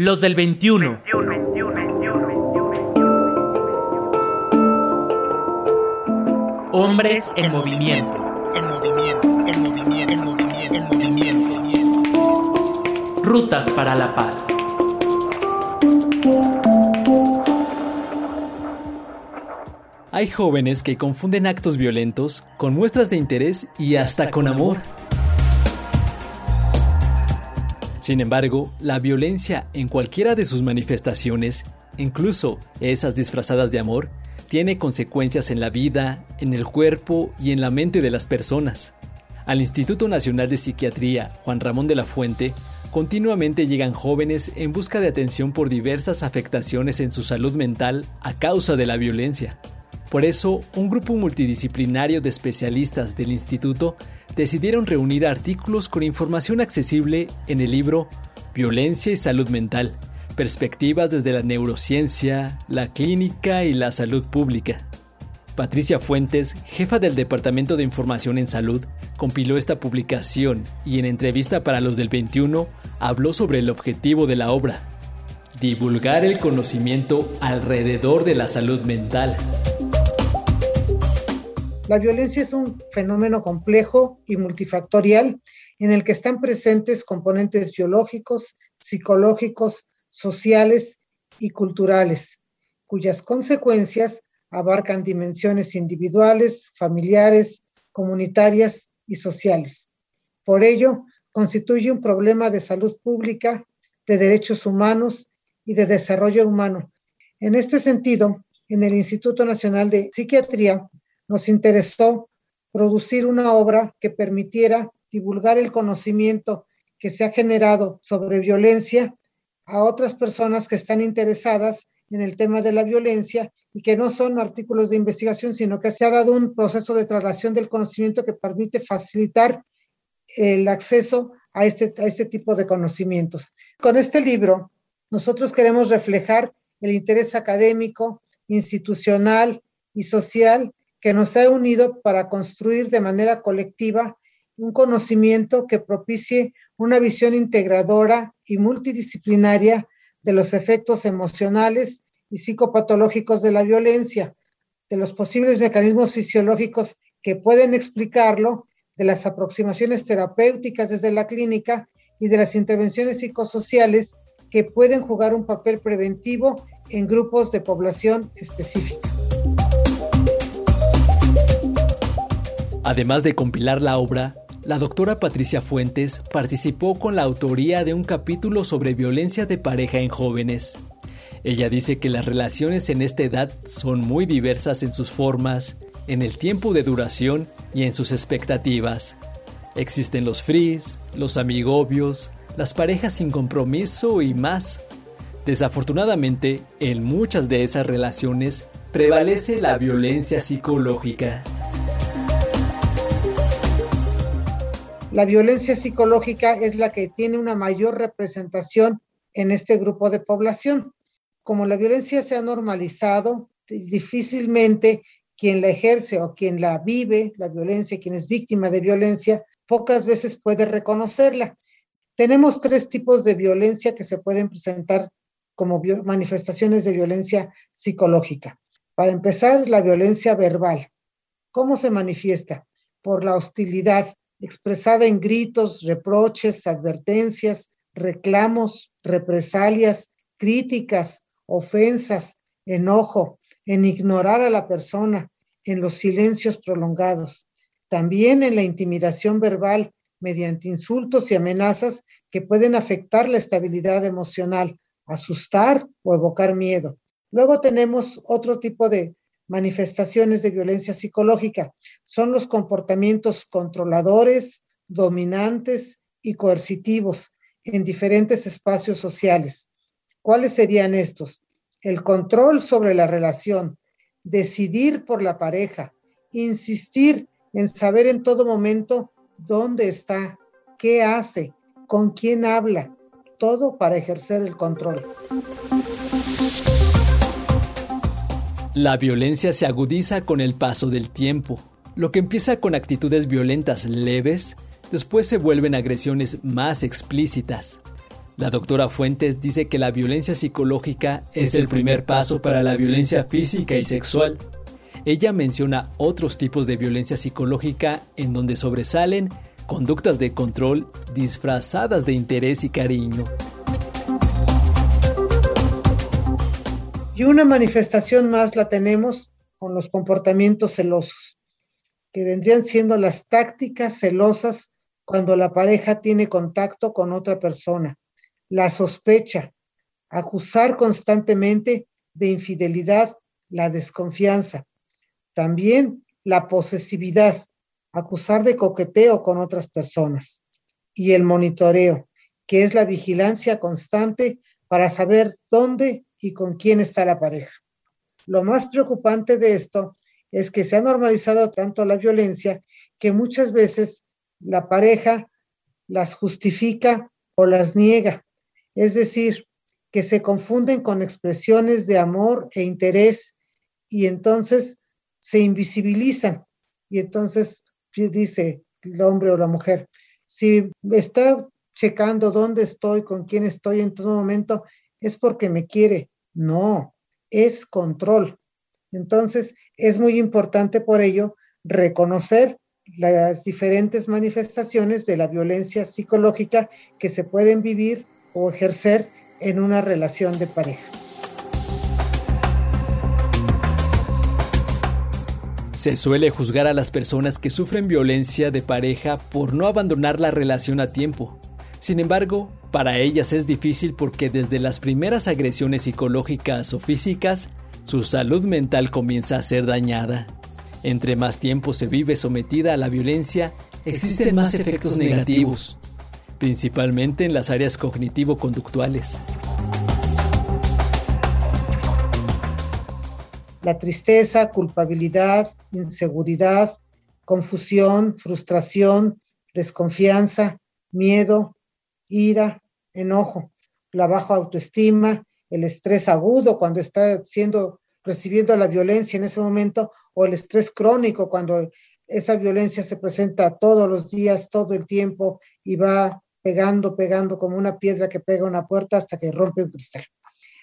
Los del 21. Hombres en movimiento. En movimiento, en movimiento, en movimiento, en movimiento. Rutas para la paz. Hay jóvenes que confunden actos violentos con muestras de interés y hasta con amor. Sin embargo, la violencia en cualquiera de sus manifestaciones, incluso esas disfrazadas de amor, tiene consecuencias en la vida, en el cuerpo y en la mente de las personas. Al Instituto Nacional de Psiquiatría Juan Ramón de la Fuente, continuamente llegan jóvenes en busca de atención por diversas afectaciones en su salud mental a causa de la violencia. Por eso, un grupo multidisciplinario de especialistas del instituto decidieron reunir artículos con información accesible en el libro Violencia y Salud Mental, perspectivas desde la neurociencia, la clínica y la salud pública. Patricia Fuentes, jefa del Departamento de Información en Salud, compiló esta publicación y en entrevista para los del 21 habló sobre el objetivo de la obra, divulgar el conocimiento alrededor de la salud mental. La violencia es un fenómeno complejo y multifactorial en el que están presentes componentes biológicos, psicológicos, sociales y culturales, cuyas consecuencias abarcan dimensiones individuales, familiares, comunitarias y sociales. Por ello, constituye un problema de salud pública, de derechos humanos y de desarrollo humano. En este sentido, en el Instituto Nacional de Psiquiatría nos interesó producir una obra que permitiera divulgar el conocimiento que se ha generado sobre violencia a otras personas que están interesadas en el tema de la violencia y que no son artículos de investigación, sino que se ha dado un proceso de traslación del conocimiento que permite facilitar el acceso a este, a este tipo de conocimientos. Con este libro, nosotros queremos reflejar el interés académico, institucional y social que nos ha unido para construir de manera colectiva un conocimiento que propicie una visión integradora y multidisciplinaria de los efectos emocionales y psicopatológicos de la violencia, de los posibles mecanismos fisiológicos que pueden explicarlo, de las aproximaciones terapéuticas desde la clínica y de las intervenciones psicosociales que pueden jugar un papel preventivo en grupos de población específica. Además de compilar la obra, la doctora Patricia Fuentes participó con la autoría de un capítulo sobre violencia de pareja en jóvenes. Ella dice que las relaciones en esta edad son muy diversas en sus formas, en el tiempo de duración y en sus expectativas. Existen los fris, los amigobios, las parejas sin compromiso y más. Desafortunadamente, en muchas de esas relaciones prevalece la violencia psicológica. La violencia psicológica es la que tiene una mayor representación en este grupo de población. Como la violencia se ha normalizado, difícilmente quien la ejerce o quien la vive, la violencia, quien es víctima de violencia, pocas veces puede reconocerla. Tenemos tres tipos de violencia que se pueden presentar como manifestaciones de violencia psicológica. Para empezar, la violencia verbal. ¿Cómo se manifiesta? Por la hostilidad, expresada en gritos, reproches, advertencias, reclamos, represalias, críticas, ofensas, enojo, en ignorar a la persona, en los silencios prolongados, también en la intimidación verbal mediante insultos y amenazas que pueden afectar la estabilidad emocional, asustar o evocar miedo. Luego tenemos otro tipo de manifestaciones de violencia psicológica. Son los comportamientos controladores, dominantes y coercitivos en diferentes espacios sociales. ¿Cuáles serían estos? El control sobre la relación, decidir por la pareja, insistir en saber en todo momento dónde está, qué hace, con quién habla, todo para ejercer el control. La violencia se agudiza con el paso del tiempo. Lo que empieza con actitudes violentas leves, después se vuelven agresiones más explícitas. La doctora Fuentes dice que la violencia psicológica es el primer paso para la violencia física y sexual. Ella menciona otros tipos de violencia psicológica en donde sobresalen conductas de control disfrazadas de interés y cariño. Y una manifestación más la tenemos con los comportamientos celosos, que vendrían siendo las tácticas celosas cuando la pareja tiene contacto con otra persona. La sospecha, acusar constantemente de infidelidad, la desconfianza, también la posesividad, acusar de coqueteo con otras personas. Y el monitoreo, que es la vigilancia constante para saber dónde y con quién está la pareja. Lo más preocupante de esto es que se ha normalizado tanto la violencia que muchas veces la pareja las justifica o las niega es decir, que se confunden con expresiones de amor e interés y entonces se invisibilizan. Y entonces dice el hombre o la mujer, si está checando dónde estoy, con quién estoy en todo momento, es porque me quiere. No, es control. Entonces, es muy importante por ello reconocer las diferentes manifestaciones de la violencia psicológica que se pueden vivir o ejercer en una relación de pareja. Se suele juzgar a las personas que sufren violencia de pareja por no abandonar la relación a tiempo. Sin embargo, para ellas es difícil porque desde las primeras agresiones psicológicas o físicas, su salud mental comienza a ser dañada. Entre más tiempo se vive sometida a la violencia, existen más efectos negativos, principalmente en las áreas cognitivo-conductuales. La tristeza, culpabilidad, inseguridad, confusión, frustración, desconfianza, miedo, ira, enojo, la baja autoestima, el estrés agudo cuando está siendo recibiendo la violencia en ese momento o el estrés crónico cuando esa violencia se presenta todos los días, todo el tiempo y va pegando, pegando como una piedra que pega una puerta hasta que rompe un cristal.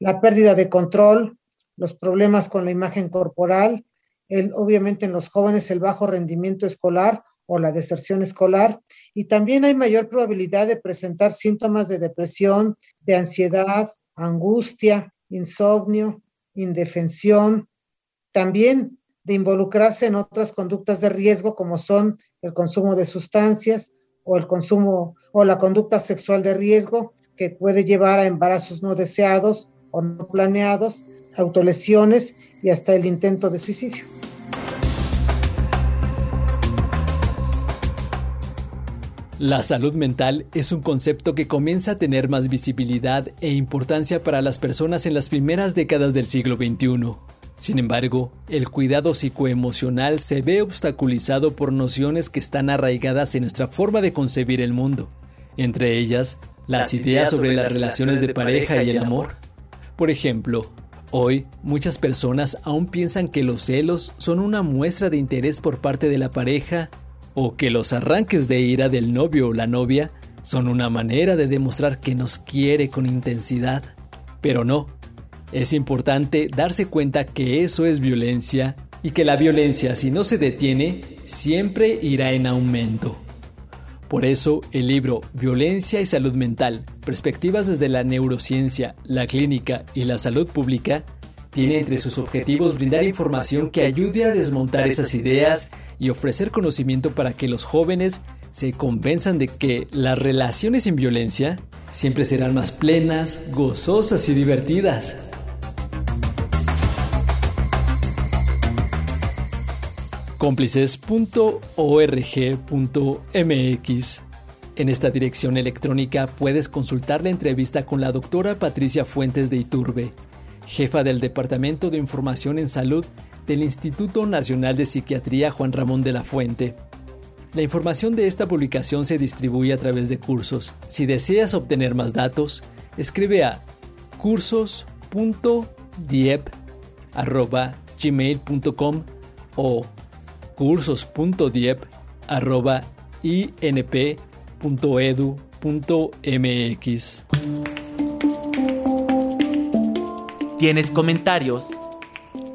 La pérdida de control, los problemas con la imagen corporal, el, obviamente en los jóvenes el bajo rendimiento escolar o la deserción escolar, y también hay mayor probabilidad de presentar síntomas de depresión, de ansiedad, angustia, insomnio, indefensión, también de involucrarse en otras conductas de riesgo como son el consumo de sustancias, o el consumo o la conducta sexual de riesgo que puede llevar a embarazos no deseados o no planeados, autolesiones y hasta el intento de suicidio. La salud mental es un concepto que comienza a tener más visibilidad e importancia para las personas en las primeras décadas del siglo XXI. Sin embargo, el cuidado psicoemocional se ve obstaculizado por nociones que están arraigadas en nuestra forma de concebir el mundo, entre ellas las ideas sobre las relaciones de pareja y el amor. Por ejemplo, hoy muchas personas aún piensan que los celos son una muestra de interés por parte de la pareja o que los arranques de ira del novio o la novia son una manera de demostrar que nos quiere con intensidad. Pero no, es importante darse cuenta que eso es violencia y que la violencia si no se detiene siempre irá en aumento. Por eso el libro Violencia y Salud Mental, Perspectivas desde la Neurociencia, la Clínica y la Salud Pública, tiene entre sus objetivos brindar información que ayude a desmontar esas ideas y ofrecer conocimiento para que los jóvenes se convenzan de que las relaciones sin violencia siempre serán más plenas, gozosas y divertidas. cómplices.org.mx. En esta dirección electrónica puedes consultar la entrevista con la doctora Patricia Fuentes de Iturbe, jefa del Departamento de Información en Salud del Instituto Nacional de Psiquiatría Juan Ramón de la Fuente. La información de esta publicación se distribuye a través de cursos. Si deseas obtener más datos, escribe a cursos.diep.gmail.com o cursos.diep.inp.edu.mx. ¿Tienes comentarios?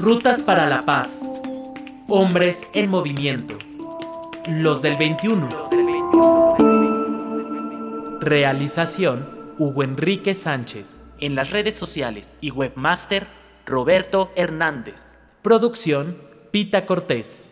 Rutas para la paz. Hombres en movimiento. Los del 21. Realización Hugo Enrique Sánchez. En las redes sociales y webmaster Roberto Hernández. Producción Pita Cortés.